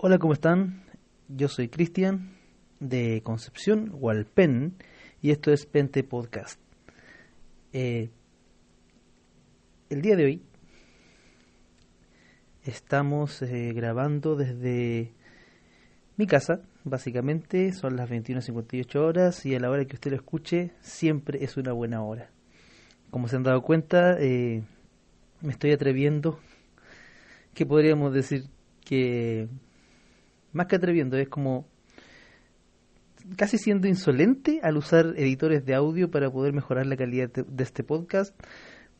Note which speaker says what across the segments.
Speaker 1: Hola, ¿cómo están? Yo soy Cristian de Concepción, Hualpen, y esto es Pente Podcast. Eh, el día de hoy estamos eh, grabando desde mi casa, básicamente son las 21.58 horas y a la hora que usted lo escuche siempre es una buena hora. Como se han dado cuenta, eh, me estoy atreviendo, que podríamos decir que más que atreviendo, es como casi siendo insolente al usar editores de audio para poder mejorar la calidad de, este podcast,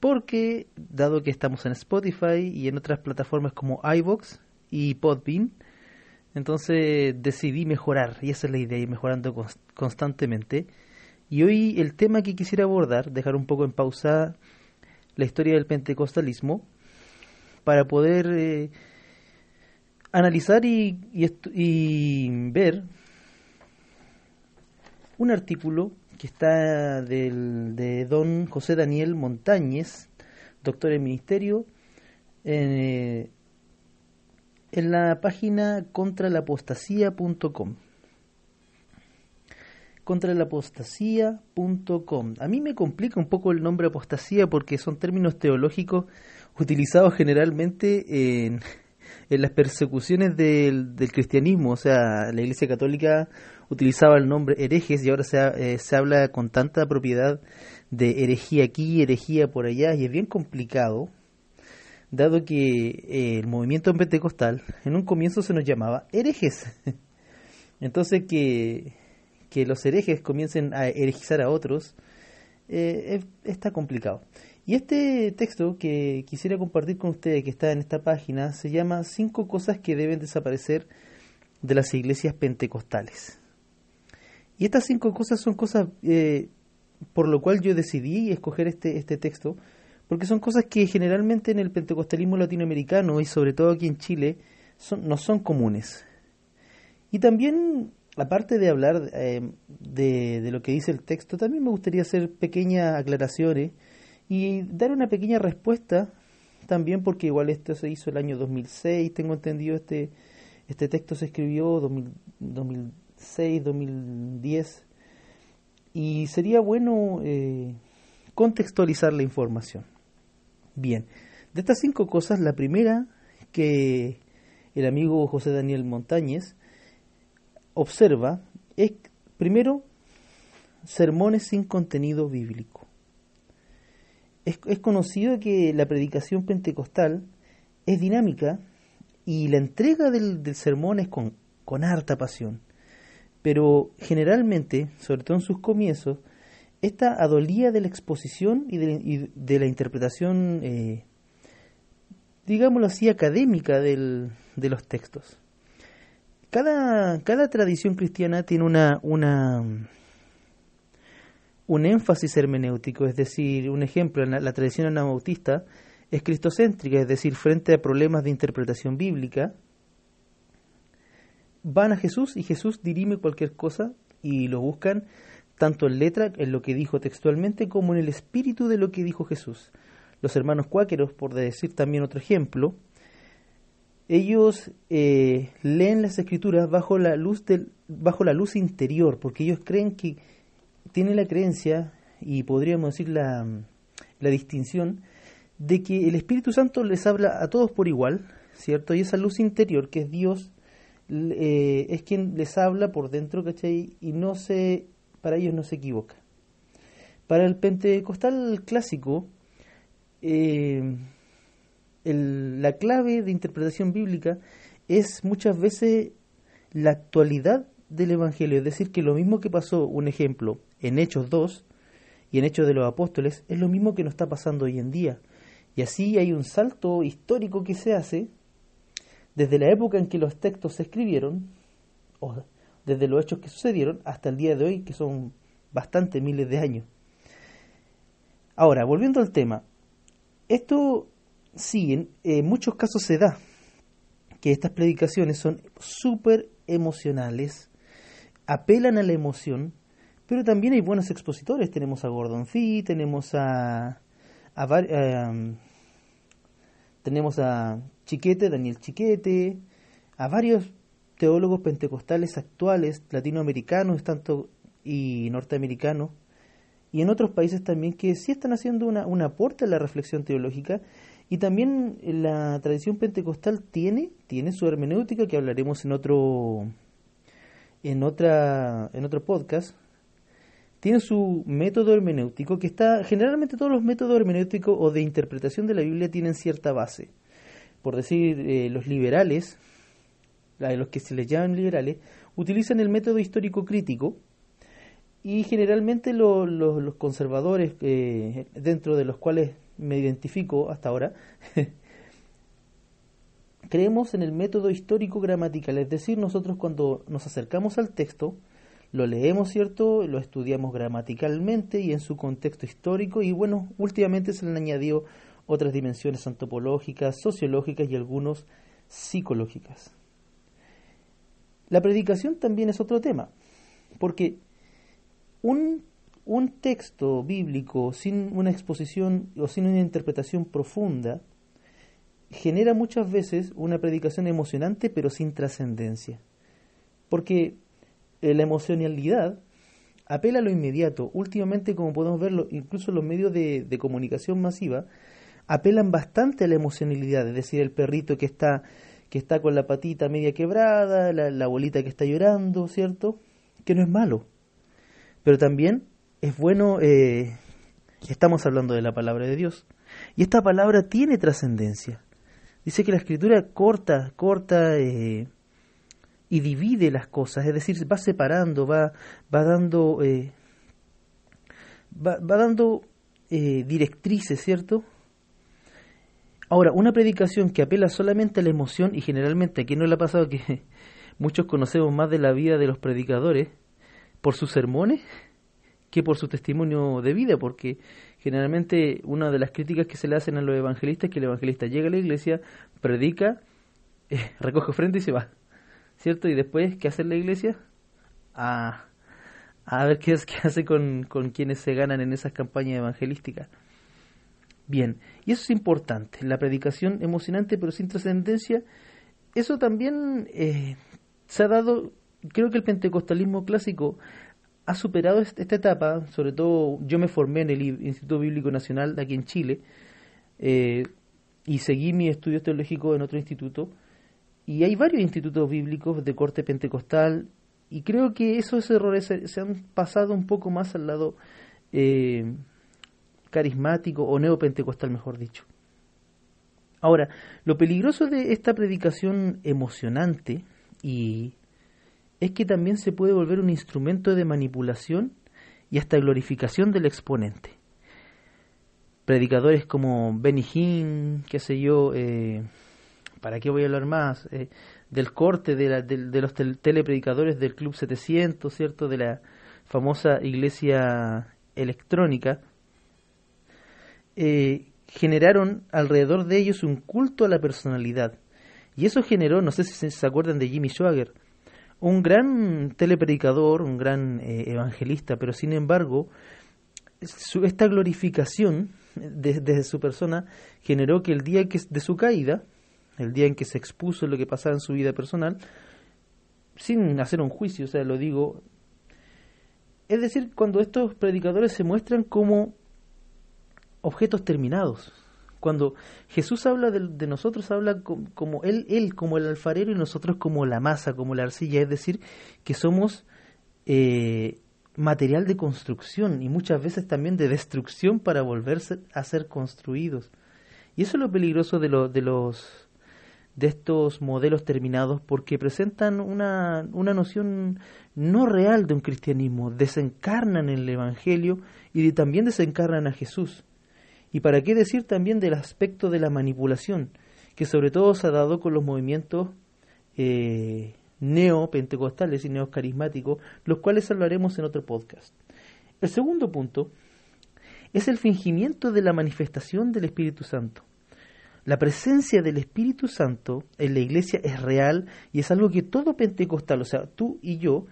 Speaker 1: porque dado que estamos en Spotify y en otras plataformas como iVoox y Podbean, entonces decidí mejorar, y esa es la idea, ir mejorando constantemente. Y hoy el tema que quisiera abordar, dejar un poco en pausa la historia del pentecostalismo, para poder eh, analizar y, ver un artículo que está del, de don José Daniel Montañez, doctor en ministerio, en, eh, la página contralapostasía.com. Contralapostasía.com. A mí me complica un poco el nombre apostasía porque son términos teológicos utilizados generalmente en en las persecuciones del, del, cristianismo, o sea, la Iglesia Católica utilizaba el nombre herejes y ahora se, eh, se habla con tanta propiedad de herejía aquí, herejía por allá, y es bien complicado, dado que eh, el movimiento pentecostal en un comienzo se nos llamaba herejes. Entonces que, que los herejes comiencen a herejizar a otros, eh, está complicado. Y este texto que quisiera compartir con ustedes, que está en esta página, se llama Cinco cosas que deben desaparecer de las iglesias pentecostales. Y estas cinco cosas son cosas eh, por lo cual yo decidí escoger este, este texto, porque son cosas que generalmente en el pentecostalismo latinoamericano y sobre todo aquí en Chile son, no son comunes. Y también, aparte de hablar eh, de, de, lo que dice el texto, también me gustaría hacer pequeñas aclaraciones y dar una pequeña respuesta también porque igual esto se hizo el año 2006, tengo entendido este este texto se escribió 2006, 2010 y sería bueno eh, contextualizar la información. Bien, de estas cinco cosas, la primera que el amigo José Daniel Montañez observa es, primero, sermones sin contenido bíblico es, conocido que la predicación pentecostal es dinámica y la entrega del, sermón es con, con, harta pasión. Pero generalmente, sobre todo en sus comienzos, esta adolía de la exposición y de, la interpretación, eh, digámoslo así, académica del, de los textos. Cada, cada tradición cristiana tiene una, una, un énfasis hermenéutico, es decir, un ejemplo, en la, tradición anabautista es cristocéntrica, es decir, frente a problemas de interpretación bíblica, van a Jesús y Jesús dirime cualquier cosa y lo buscan tanto en letra, en lo que dijo textualmente, como en el espíritu de lo que dijo Jesús. Los hermanos cuáqueros, por decir también otro ejemplo, ellos eh, leen las escrituras bajo la luz del, bajo la luz interior, porque ellos creen que tiene la creencia, y podríamos decir la, la distinción, de que el Espíritu Santo les habla a todos por igual, ¿cierto? Y esa luz interior, que es Dios, eh, es quien les habla por dentro, ¿cachai? Y no se, para ellos no se equivoca. Para el pentecostal clásico, eh, la clave de interpretación bíblica es muchas veces la actualidad del Evangelio, es decir, que lo mismo que pasó, un ejemplo, en Hechos 2 y en Hechos de los Apóstoles, es lo mismo que nos está pasando hoy en día. Y así hay un salto histórico que se hace desde la época en que los textos se escribieron, o desde los hechos que sucedieron, hasta el día de hoy, que son bastantes miles de años. Ahora, volviendo al tema, esto sí, en, muchos casos se da que estas predicaciones son súper emocionales, apelan a la emoción, pero también hay buenos expositores. Tenemos a Gordon Fee, tenemos a, eh, tenemos a Chiquete, Daniel Chiquete, a varios teólogos pentecostales actuales, latinoamericanos tanto y norteamericanos, y en otros países también que sí están haciendo una, un aporte a la reflexión teológica y también la tradición pentecostal tiene, tiene su hermenéutica que hablaremos en otro en otra en otro podcast. Tiene su método hermenéutico que está generalmente todos los métodos hermenéuticos o de interpretación de la Biblia tienen cierta base. Por decir, eh, los liberales, los que se les llaman liberales, utilizan el método histórico crítico y generalmente los conservadores, eh, dentro de los cuales me identifico hasta ahora, creemos en el método histórico gramatical, es decir, nosotros cuando nos acercamos al texto, lo leemos, ¿cierto? Lo estudiamos gramaticalmente y en su contexto histórico y bueno, últimamente se le han añadido otras dimensiones antropológicas, sociológicas y algunos psicológicas. La predicación también es otro tema, porque un, un texto bíblico sin una exposición o sin una interpretación profunda genera muchas veces una predicación emocionante pero sin trascendencia. Porque la emocionalidad apela a lo inmediato. Últimamente, como podemos verlo, incluso los medios de, de, comunicación masiva apelan bastante a la emocionalidad, es decir, el perrito que está, que está con la patita media quebrada, la, la abuelita que está llorando, ¿cierto? Que no es malo. Pero también es bueno, eh, estamos hablando de la palabra de Dios. Y esta palabra tiene trascendencia. Dice que la escritura corta, corta eh, y divide las cosas, es decir, va separando, va, va dando, eh, va, dando directrices, ¿cierto? Ahora, una predicación que apela solamente a la emoción, y generalmente aquí no le ha pasado que muchos conocemos más de la vida de los predicadores por sus sermones que por su testimonio de vida, porque generalmente una de las críticas que se le hacen a los evangelistas es que el evangelista llega a la iglesia, predica, eh, recoge frente y se va, ¿cierto? Y después, ¿qué hace la iglesia? A, a ver qué, es, qué hace con, con quienes se ganan en esas campañas evangelísticas. Bien, y eso es importante, la predicación emocionante pero sin trascendencia, eso también eh, se ha dado, creo que el pentecostalismo clásico ha superado esta etapa, sobre todo yo me formé en el Instituto Bíblico Nacional de aquí en Chile eh, y seguí mi estudio teológico en otro instituto y hay varios institutos bíblicos de corte pentecostal y creo que esos errores se, han pasado un poco más al lado eh, carismático o neopentecostal, mejor dicho. Ahora, lo peligroso de esta predicación emocionante y es que también se puede volver un instrumento de manipulación y hasta glorificación del exponente. Predicadores como Benny Hinn, qué sé yo, eh, ¿para qué voy a hablar más? Eh, del corte de, de, los telepredicadores del Club 700, ¿cierto? De la famosa iglesia electrónica, eh, generaron alrededor de ellos un culto a la personalidad. Y eso generó, no sé si se acuerdan de Jimmy Schwager, un gran telepredicador, un gran eh, evangelista, pero sin embargo, esta glorificación desde su persona generó que el día que, de su caída, el día en que se expuso lo que pasaba en su vida personal, sin hacer un juicio, o sea, lo digo, es decir, cuando estos predicadores se muestran como objetos terminados, cuando Jesús habla de, nosotros, habla como, él, él como el alfarero y nosotros como la masa, como la arcilla, es decir, que somos eh, material de construcción y muchas veces también de destrucción para volverse a ser construidos. Y eso es lo peligroso de, de los de estos modelos terminados porque presentan una, una noción no real de un cristianismo, desencarnan el Evangelio y también desencarnan a Jesús. Y para qué decir también del aspecto de la manipulación, que sobre todo se ha dado con los movimientos eh, neopentecostales y neocarismáticos, los cuales hablaremos en otro podcast. El segundo punto es el fingimiento de la manifestación del Espíritu Santo. La presencia del Espíritu Santo en la iglesia es real y es algo que todo pentecostal, o sea, tú y yo,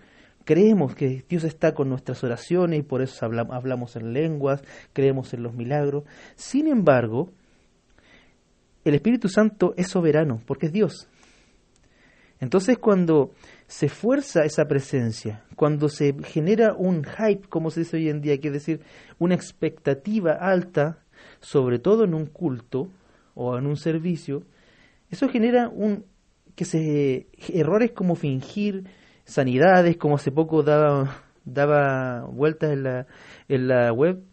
Speaker 1: Creemos que Dios está con nuestras oraciones y por eso hablamos en lenguas, creemos en los milagros. Sin embargo, el Espíritu Santo es soberano porque es Dios. Entonces cuando se fuerza esa presencia, cuando se genera un hype, como se dice hoy en día, que es decir, una expectativa alta, sobre todo en un culto o en un servicio, eso genera un que se errores como fingir sanidades, como hace poco daba daba vueltas en la, en la web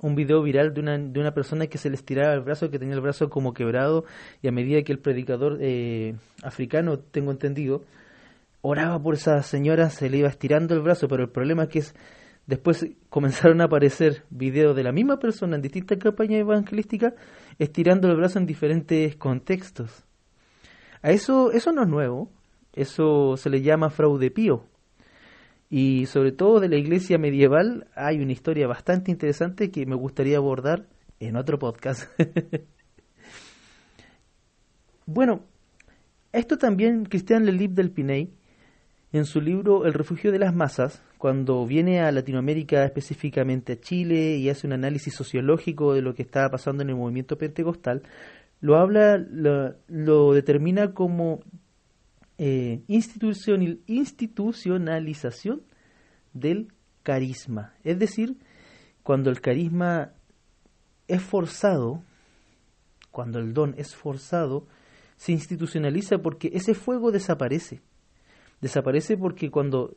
Speaker 1: un video viral de una, de una persona que se le estiraba el brazo, que tenía el brazo como quebrado, y a medida que el predicador eh, africano, tengo entendido, oraba por esa señora, se le iba estirando el brazo, pero el problema es que es, después comenzaron a aparecer videos de la misma persona en distintas campañas evangelísticas estirando el brazo en diferentes contextos. A eso, eso no es nuevo, eso se le llama fraude pío. Y sobre todo de la iglesia medieval hay una historia bastante interesante que me gustaría abordar en otro podcast. bueno, esto también Cristian Lelip del Piney, en su libro El refugio de las masas, cuando viene a Latinoamérica, específicamente a Chile, y hace un análisis sociológico de lo que estaba pasando en el movimiento pentecostal, lo habla, lo determina como eh, institucionalización del carisma. Es decir, cuando el carisma es forzado, cuando el don es forzado, se institucionaliza porque ese fuego desaparece. Desaparece porque cuando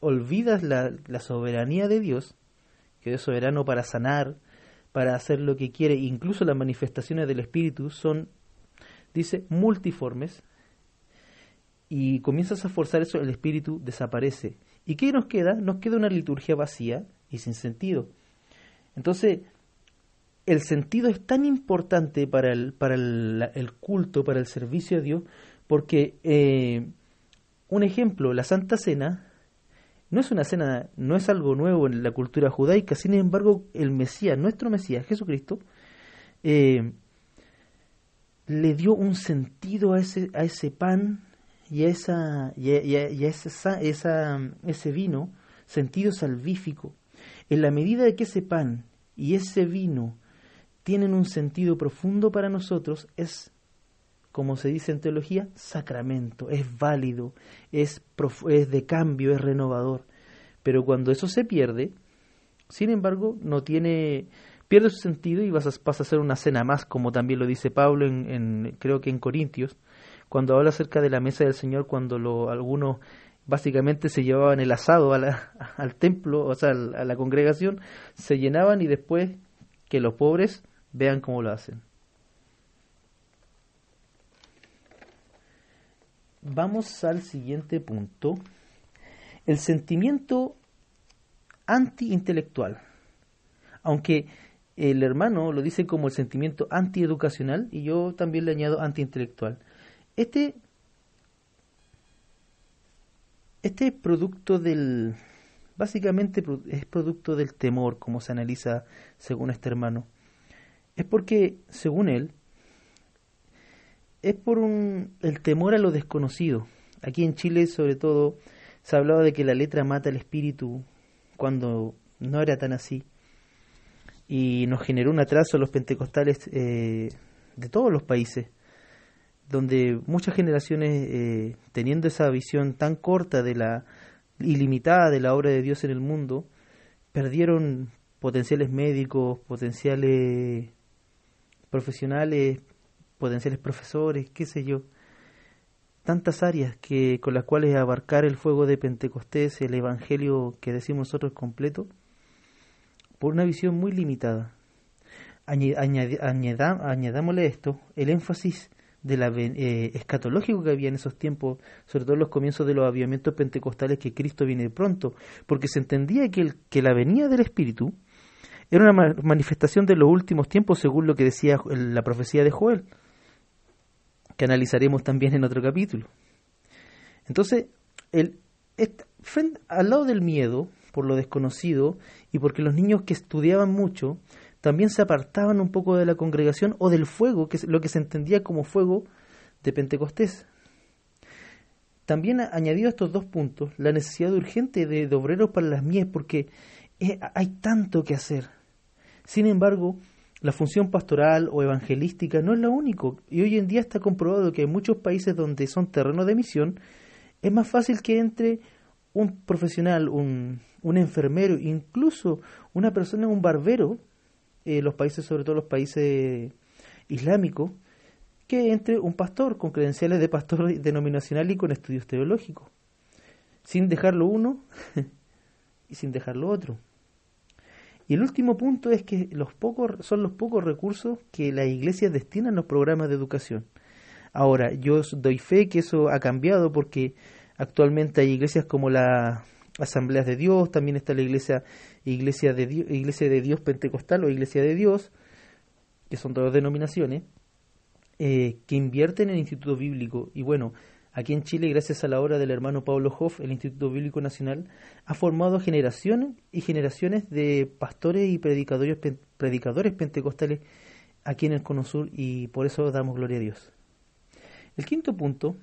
Speaker 1: olvidas la, soberanía de Dios, que es soberano para sanar, para hacer lo que quiere, incluso las manifestaciones del Espíritu son, dice, multiformes, y comienzas a forzar eso, el espíritu desaparece. ¿Y qué nos queda? Nos queda una liturgia vacía y sin sentido. Entonces, el sentido es tan importante para el, para el, culto, para el servicio a Dios, porque, eh, un ejemplo, la Santa Cena no es una cena, no es algo nuevo en la cultura judaica, sin embargo, el Mesías, nuestro Mesías, Jesucristo, eh, le dio un sentido a ese, a ese pan y, esa, y, esa, ese vino sentido salvífico. En la medida de que ese pan y ese vino tienen un sentido profundo para nosotros, es, como se dice en teología, sacramento, es válido, es, es de cambio, es renovador. Pero cuando eso se pierde, sin embargo, no tiene, pierde su sentido y vas a, a hacer una cena más, como también lo dice Pablo en, en creo que en Corintios, cuando habla acerca de la mesa del Señor, cuando lo, algunos básicamente se llevaban el asado al templo, o sea, a la congregación, se llenaban y después que los pobres vean cómo lo hacen. Vamos al siguiente punto. El sentimiento anti-intelectual. Aunque el hermano lo dice como el sentimiento anti-educacional y yo también le añado anti-intelectual. Este, este es producto del, básicamente es producto del temor, como se analiza según este hermano. Es porque, según él, es por un, el temor a lo desconocido. Aquí en Chile, sobre todo, se hablaba de que la letra mata el espíritu cuando no era tan así. Y nos generó un atraso a los pentecostales eh, de todos los países donde muchas generaciones, eh, teniendo esa visión tan corta de la ilimitada de la obra de Dios en el mundo, perdieron potenciales médicos, potenciales profesionales, potenciales profesores, qué sé yo, tantas áreas que con las cuales abarcar el fuego de Pentecostés, el evangelio que decimos nosotros completo, por una visión muy limitada. añadámosle esto, el énfasis de la, eh, escatológico que había en esos tiempos, sobre todo en los comienzos de los avivamientos pentecostales, que Cristo viene pronto, porque se entendía que, el, que la venida del Espíritu era una manifestación de los últimos tiempos, según lo que decía la profecía de Joel, que analizaremos también en otro capítulo. Entonces, el, al lado del miedo, por lo desconocido, y porque los niños que estudiaban mucho, también se apartaban un poco de la congregación o del fuego, que es lo que se entendía como fuego de Pentecostés. También añadido a estos dos puntos la necesidad urgente de, obreros para las mies, porque hay tanto que hacer. Sin embargo, la función pastoral o evangelística no es lo único, y hoy en día está comprobado que en muchos países donde son terrenos de misión, es más fácil que entre un profesional, un, un enfermero, incluso una persona, un barbero, eh, los países, sobre todo los países islámicos, que entre un pastor con credenciales de pastor denominacional y con estudios teológicos, sin dejarlo uno y sin dejarlo otro. Y el último punto es que los pocos, son los pocos recursos que las iglesias destinan a los programas de educación. Ahora, yo doy fe que eso ha cambiado porque actualmente hay iglesias como la Asambleas de Dios, también está la iglesia, iglesia, de, Dios, Pentecostal o Iglesia de Dios, que son todas denominaciones, eh, que invierten en el Instituto Bíblico. Y bueno, aquí en Chile, gracias a la obra del hermano Pablo Hoff, el Instituto Bíblico Nacional ha formado generaciones y generaciones de pastores y predicadores, predicadores pentecostales aquí en el Cono Sur y por eso damos gloria a Dios. El quinto punto,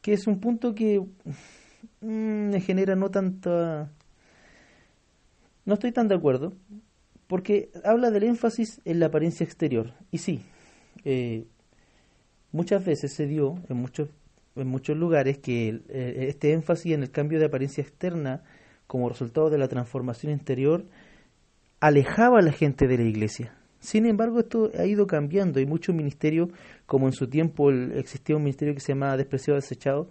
Speaker 1: que es un punto que Mm, genera no tanta... No estoy tan de acuerdo, porque habla del énfasis en la apariencia exterior. Y sí, eh, muchas veces se dio en muchos, en muchos lugares que eh, este énfasis en el cambio de apariencia externa como resultado de la transformación interior alejaba a la gente de la iglesia. Sin embargo, esto ha ido cambiando y muchos ministerios, como en su tiempo existía un ministerio que se llamaba Despreciado Desechado,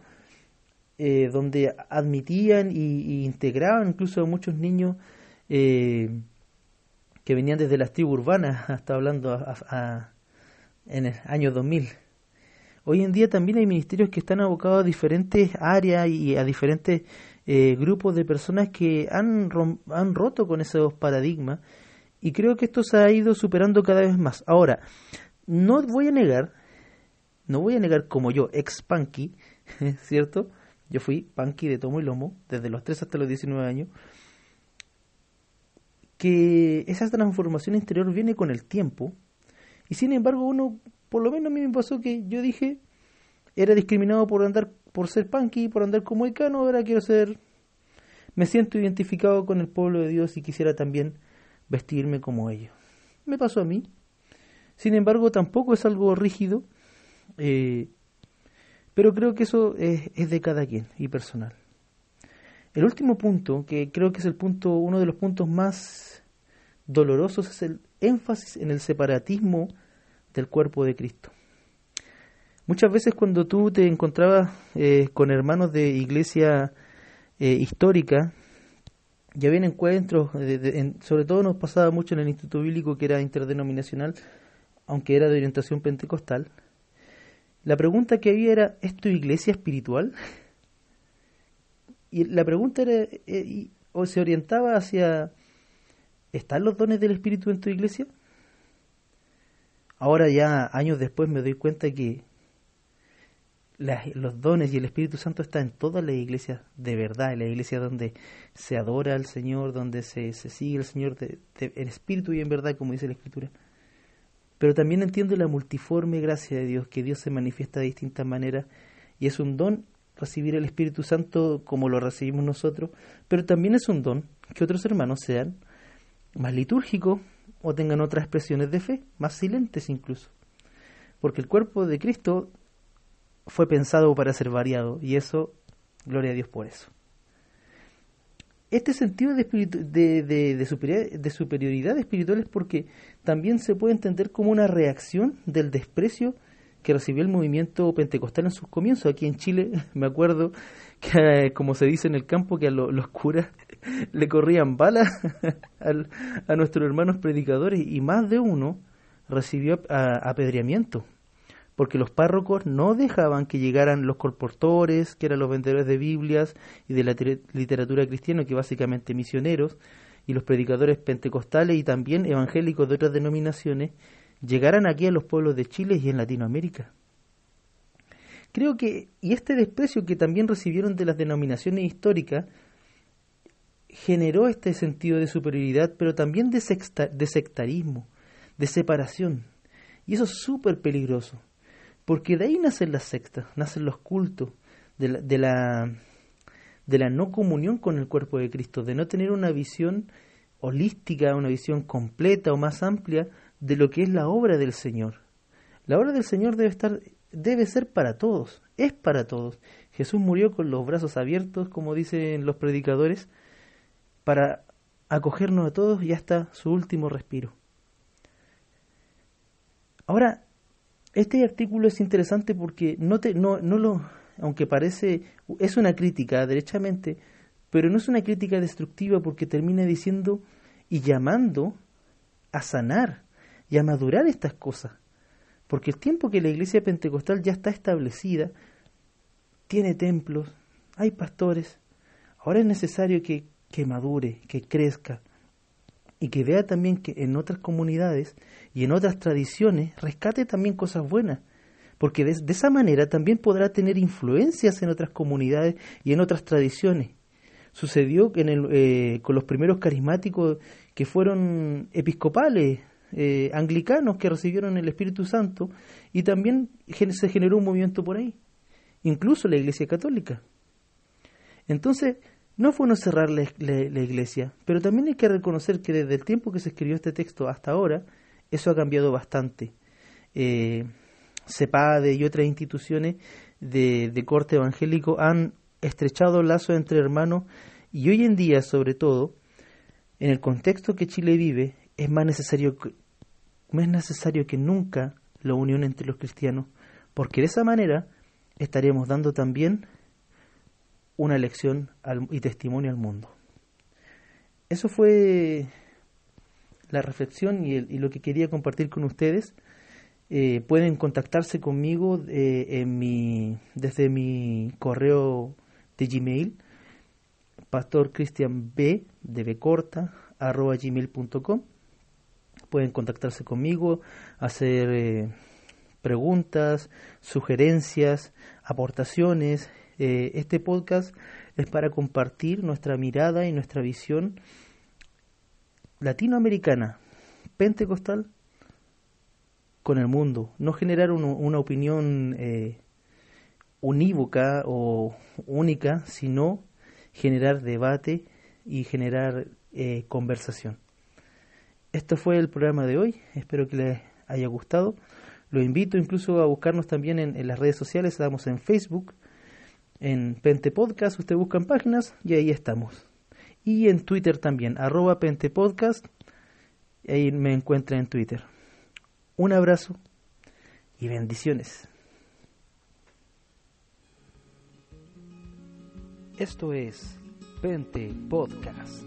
Speaker 1: eh, donde admitían y, integraban incluso a muchos niños eh, que venían desde las tribus urbanas, hasta hablando en el año 2000. Hoy en día también hay ministerios que están abocados a diferentes áreas y a diferentes eh, grupos de personas que han, han roto con esos paradigmas y creo que esto se ha ido superando cada vez más. Ahora, no voy a negar, no voy a negar como yo, ex punky, ¿cierto? Yo fui punky de tomo y lomo desde los 3 hasta los 19 años. Que esa transformación interior viene con el tiempo. Y sin embargo, uno, por lo menos a mí me pasó que yo dije, era discriminado por andar, por ser punky, por andar como icano, ahora quiero ser, me siento identificado con el pueblo de Dios y quisiera también vestirme como ellos. Me pasó a mí. Sin embargo, tampoco es algo rígido. Eh, pero creo que eso es, de cada quien y personal. El último punto, que creo que es el punto, uno de los puntos más dolorosos, es el énfasis en el separatismo del cuerpo de Cristo. Muchas veces cuando tú te encontrabas eh, con hermanos de iglesia eh, histórica, ya había encuentros, sobre todo nos pasaba mucho en el Instituto Bíblico que era interdenominacional, aunque era de orientación pentecostal, la pregunta que había era, ¿es tu iglesia espiritual? Y la pregunta era, eh, o se orientaba hacia, ¿están los dones del Espíritu en tu iglesia? Ahora ya, años después, me doy cuenta que los dones y el Espíritu Santo están en todas las iglesias de verdad, en la iglesia donde se adora al Señor, donde se, sigue al Señor en espíritu y en verdad, como dice la Escritura. Pero también entiendo la multiforme gracia de Dios, que Dios se manifiesta de distintas maneras y es un don recibir el Espíritu Santo como lo recibimos nosotros, pero también es un don que otros hermanos sean más litúrgicos o tengan otras expresiones de fe, más silentes incluso. Porque el cuerpo de Cristo fue pensado para ser variado y eso, gloria a Dios por eso este sentido de, de, de, superioridad espiritual es porque también se puede entender como una reacción del desprecio que recibió el movimiento pentecostal en sus comienzos. Aquí en Chile me acuerdo que, eh, como se dice en el campo, que a los curas le corrían balas a nuestros hermanos predicadores y más de uno recibió apedreamiento porque los párrocos no dejaban que llegaran los colportores, que eran los vendedores de Biblias y de la literatura cristiana, que básicamente misioneros, y los predicadores pentecostales y también evangélicos de otras denominaciones, llegaran aquí a los pueblos de Chile y en Latinoamérica. Creo que, y este desprecio que también recibieron de las denominaciones históricas, generó este sentido de superioridad, pero también de, de sectarismo, de separación. Y eso es súper peligroso porque de ahí nacen las sectas, nacen los cultos de la, de la, no comunión con el cuerpo de Cristo, de no tener una visión holística, una visión completa o más amplia de lo que es la obra del Señor. La obra del Señor debe estar debe ser para todos, es para todos. Jesús murió con los brazos abiertos, como dicen los predicadores, para acogernos a todos y hasta su último respiro. Ahora, este artículo es interesante porque no, te, no, no lo, aunque parece, es una crítica derechamente, pero no es una crítica destructiva porque termina diciendo y llamando a sanar y a madurar estas cosas. Porque el tiempo que la iglesia pentecostal ya está establecida, tiene templos, hay pastores, ahora es necesario que, que madure, que crezca y que vea también que en otras comunidades y en otras tradiciones rescate también cosas buenas porque de, esa manera también podrá tener influencias en otras comunidades y en otras tradiciones. Sucedió en el, eh, con los primeros carismáticos que fueron episcopales, eh, anglicanos que recibieron el Espíritu Santo y también se generó un movimiento por ahí, incluso la Iglesia Católica. Entonces, no fue no cerrar la, Iglesia, pero también hay que reconocer que desde el tiempo que se escribió este texto hasta ahora, eso ha cambiado bastante. Eh, CEPADE y otras instituciones de, de corte evangélico han estrechado lazos entre hermanos y hoy en día, sobre todo, en el contexto que Chile vive, es más necesario que, más necesario que nunca la unión entre los cristianos, porque de esa manera estaremos dando también una lección y testimonio al mundo. Eso fue la reflexión y, lo que quería compartir con ustedes. Eh, pueden contactarse conmigo eh, desde mi correo de Gmail, pastorcristianb, de B corta, arroba gmail.com pueden contactarse conmigo, hacer eh, preguntas, sugerencias, aportaciones. Eh, este podcast es para compartir nuestra mirada y nuestra visión latinoamericana, pentecostal, con el mundo. No generar una opinión eh, unívoca o única, sino generar debate y generar conversación. Esto fue el programa de hoy, espero que les haya gustado. Lo invito incluso a buscarnos también en, las redes sociales, estamos en Facebook, en Pente Podcast, usted busca en páginas y ahí estamos. Y en Twitter también, arroba Pente Podcast, ahí me encuentra en Twitter. Un abrazo y bendiciones. Esto es Pente Podcast.